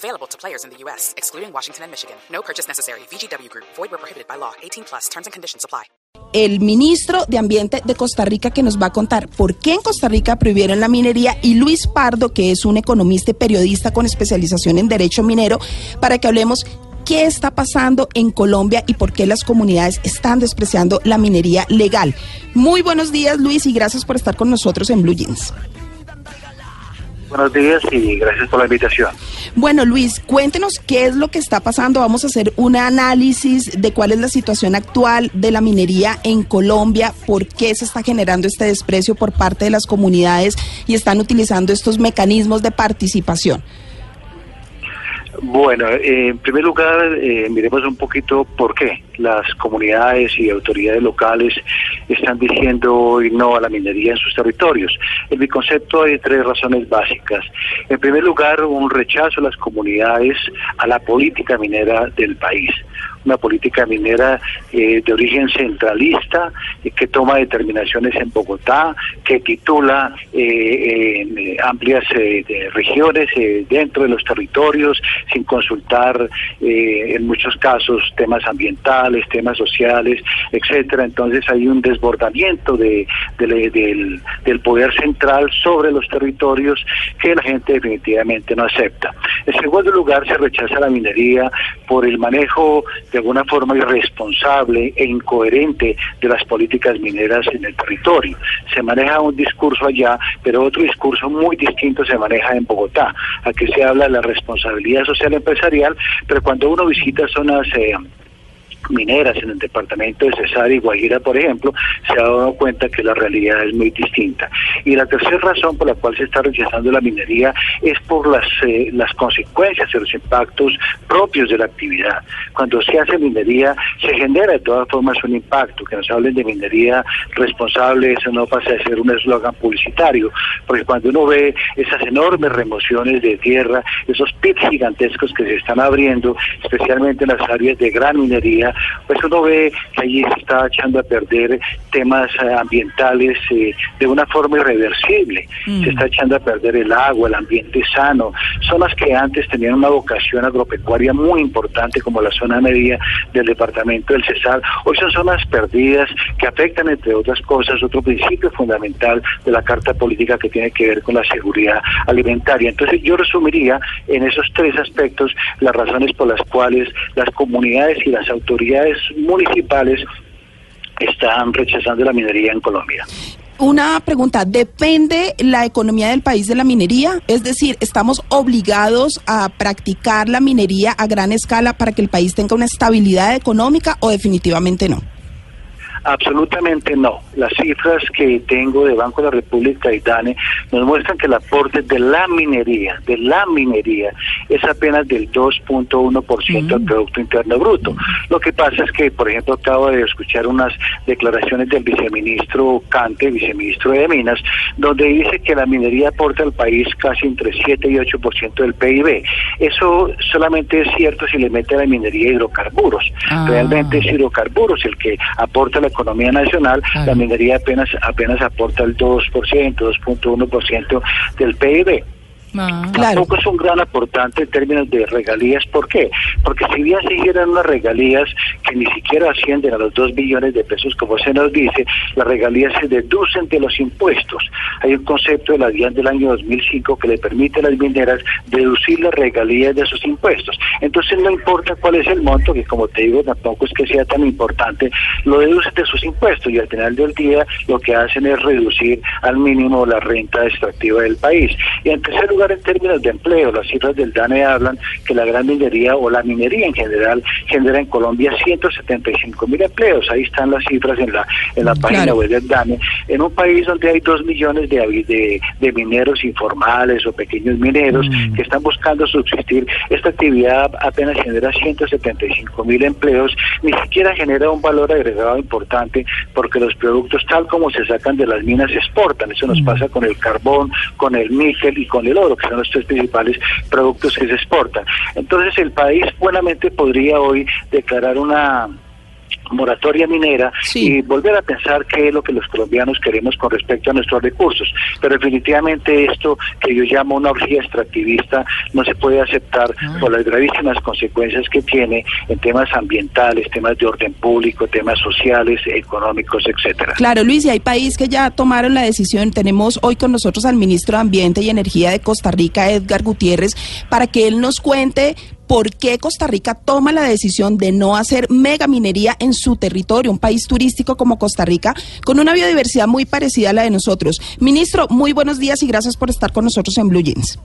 Available to players in the U.S., excluding Washington and Michigan. No purchase necessary. VGW Group. Void where prohibited by law. 18 plus. Terms and conditions apply. el ministro de Ambiente de Costa Rica que nos va a contar por qué en Costa Rica prohibieron la minería y Luis Pardo, que es un economista y periodista con especialización en derecho minero, para que hablemos qué está pasando en Colombia y por qué las comunidades están despreciando la minería legal. Muy buenos días, Luis, y gracias por estar con nosotros en Blue Jeans. Buenos días y gracias por la invitación. Bueno, Luis, cuéntenos qué es lo que está pasando. Vamos a hacer un análisis de cuál es la situación actual de la minería en Colombia, por qué se está generando este desprecio por parte de las comunidades y están utilizando estos mecanismos de participación. Bueno, eh, en primer lugar, eh, miremos un poquito por qué las comunidades y autoridades locales están diciendo hoy no a la minería en sus territorios. En mi concepto hay tres razones básicas. En primer lugar, un rechazo a las comunidades a la política minera del país una política minera eh, de origen centralista eh, que toma determinaciones en Bogotá, que titula eh, en amplias regiones dentro de los territorios sin consultar en muchos casos temas ambientales, temas sociales, etcétera. Entonces hay un desbordamiento de, del, del poder central sobre los territorios que la gente definitivamente no acepta. En segundo lugar, se rechaza la minería por el manejo de alguna forma irresponsable e incoherente de las políticas mineras en el territorio. Se maneja un discurso allá, pero otro discurso muy distinto se maneja en Bogotá. Aquí se habla de la responsabilidad social empresarial, pero cuando uno visita zonas... Eh, mineras en el departamento de Cesar y Guajira, por ejemplo, se ha dado cuenta que la realidad es muy distinta. Y la tercera razón por la cual se está rechazando la minería es por las, eh, las consecuencias y los impactos propios de la actividad. Cuando se hace minería, se genera de todas formas un impacto. Que nos hablen de minería responsable, eso no pasa a ser un eslogan publicitario, porque cuando uno ve esas enormes remociones de tierra, esos pits gigantescos que se están abriendo, especialmente en las áreas de gran minería, pues uno ve que allí se está echando a perder temas eh, ambientales eh, de una forma irreversible. Mm. Se está echando a perder el agua, el ambiente sano. Zonas que antes tenían una vocación agropecuaria muy importante, como la zona media del departamento del Cesar, hoy son zonas perdidas que afectan, entre otras cosas, otro principio fundamental de la Carta Política que tiene que ver con la seguridad alimentaria. Entonces yo resumiría en esos tres aspectos las razones por las cuales las comunidades y las autoridades municipales están rechazando la minería en Colombia. Una pregunta, ¿depende la economía del país de la minería? Es decir, ¿estamos obligados a practicar la minería a gran escala para que el país tenga una estabilidad económica o definitivamente no? Absolutamente no. Las cifras que tengo de Banco de la República y DANE nos muestran que el aporte de la minería, de la minería, es apenas del 2.1% del Producto Interno Bruto. Lo que pasa es que, por ejemplo, acabo de escuchar unas declaraciones del viceministro Cante, viceministro de Minas, donde dice que la minería aporta al país casi entre 7 y 8% del PIB. Eso solamente es cierto si le mete a la minería hidrocarburos. Ah. Realmente es hidrocarburos el que aporta la economía nacional, la minería apenas apenas aporta el 2%, 2.1% del PIB. Claro. Tampoco es un gran aportante en términos de regalías. ¿Por qué? Porque si bien se hicieran unas regalías que ni siquiera ascienden a los 2 billones de pesos, como se nos dice, las regalías se deducen de los impuestos. Hay un concepto de la DIAN del año 2005 que le permite a las mineras deducir las regalías de sus impuestos. Entonces no importa cuál es el monto, que como te digo, tampoco es que sea tan importante, lo deducen de sus impuestos y al final del día lo que hacen es reducir al mínimo la renta extractiva del país. Y en tercer lugar, lugar en términos de empleo. Las cifras del DANE hablan que la gran minería o la minería en general genera en Colombia 175 mil empleos. Ahí están las cifras en la, en la página web del DANE. En un país donde hay dos millones de, de, de mineros informales o pequeños mineros mm. que están buscando subsistir, esta actividad apenas genera 175 mil empleos, ni siquiera genera un valor agregado importante porque los productos tal como se sacan de las minas se exportan. Eso nos mm. pasa con el carbón, con el níquel y con el oro, que son los tres principales productos que se exportan. Entonces el país buenamente podría hoy declarar una moratoria minera y volver a pensar qué es lo que los colombianos queremos con respecto a nuestros recursos. Pero definitivamente esto que yo llamo una orgía extractivista no se puede aceptar ah. por las gravísimas consecuencias que tiene en temas ambientales, temas de orden público, temas sociales, económicos, etcétera. Claro, Luis, y hay países que ya tomaron la decisión. Tenemos hoy con nosotros al ministro de Ambiente y Energía de Costa Rica, Edgar Gutiérrez, para que él nos cuente por qué Costa Rica toma la decisión de no hacer mega minería en su territorio, un país turístico como Costa Rica, con una biodiversidad muy parecida a la de nosotros. Ministro, muy buenos días y gracias por estar con nosotros en Blue Jeans.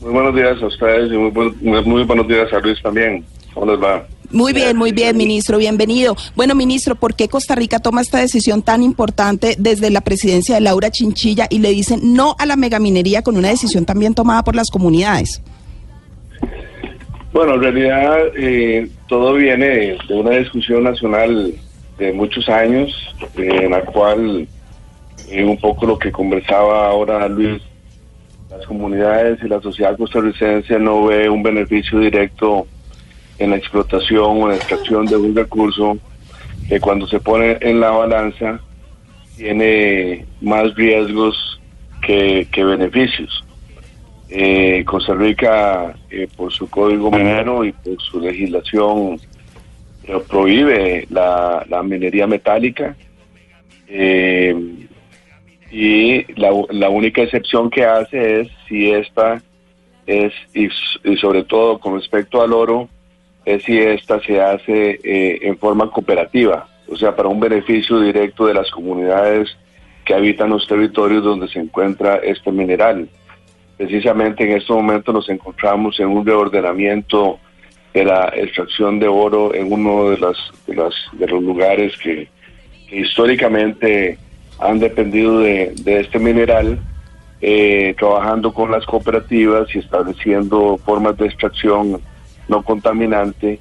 Muy buenos días a ustedes y muy, buenos días a Luis también. ¿Cómo les va? Muy bien, muy bien, ministro, bienvenido. Bueno, ministro, ¿por qué Costa Rica toma esta decisión tan importante desde la presidencia de Laura Chinchilla y le dicen no a la megaminería con una decisión también tomada por las comunidades? Bueno, en realidad eh, todo viene de una discusión nacional de muchos años, eh, en la cual eh, un poco lo que conversaba ahora Luis, las comunidades y la sociedad costarricense no ve un beneficio directo en la explotación o en la extracción de un recurso que cuando se pone en la balanza tiene más riesgos que beneficios. Eh, Costa Rica, eh, por su código minero y por su legislación, eh, prohíbe la, minería metálica. y la, única excepción que hace es si esta es, y, sobre todo con respecto al oro, es si esta se hace en forma cooperativa, o sea, para un beneficio directo de las comunidades que habitan los territorios donde se encuentra este mineral. Precisamente en estos momentos nos encontramos en un reordenamiento de la extracción de oro en uno de, las, de, las, de los lugares que, históricamente han dependido de, este mineral, eh, trabajando con las cooperativas y estableciendo formas de extracción no contaminante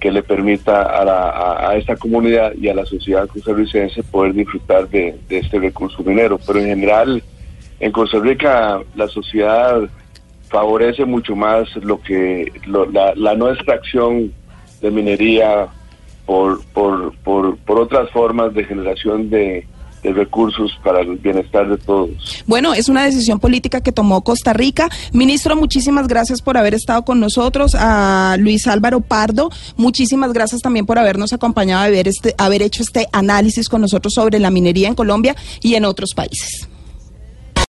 que le permita a, a, esta comunidad y a la sociedad costarricense poder disfrutar de este recurso minero. Pero en general, en Costa Rica la sociedad favorece mucho más lo que la, no extracción de minería por, por, por, otras formas de generación de, recursos para el bienestar de todos. Bueno, es una decisión política que tomó Costa Rica. Ministro, muchísimas gracias por haber estado con nosotros. A Luis Álvaro Pardo, muchísimas gracias también por habernos acompañado a ver este, haber hecho este análisis con nosotros sobre la minería en Colombia y en otros países.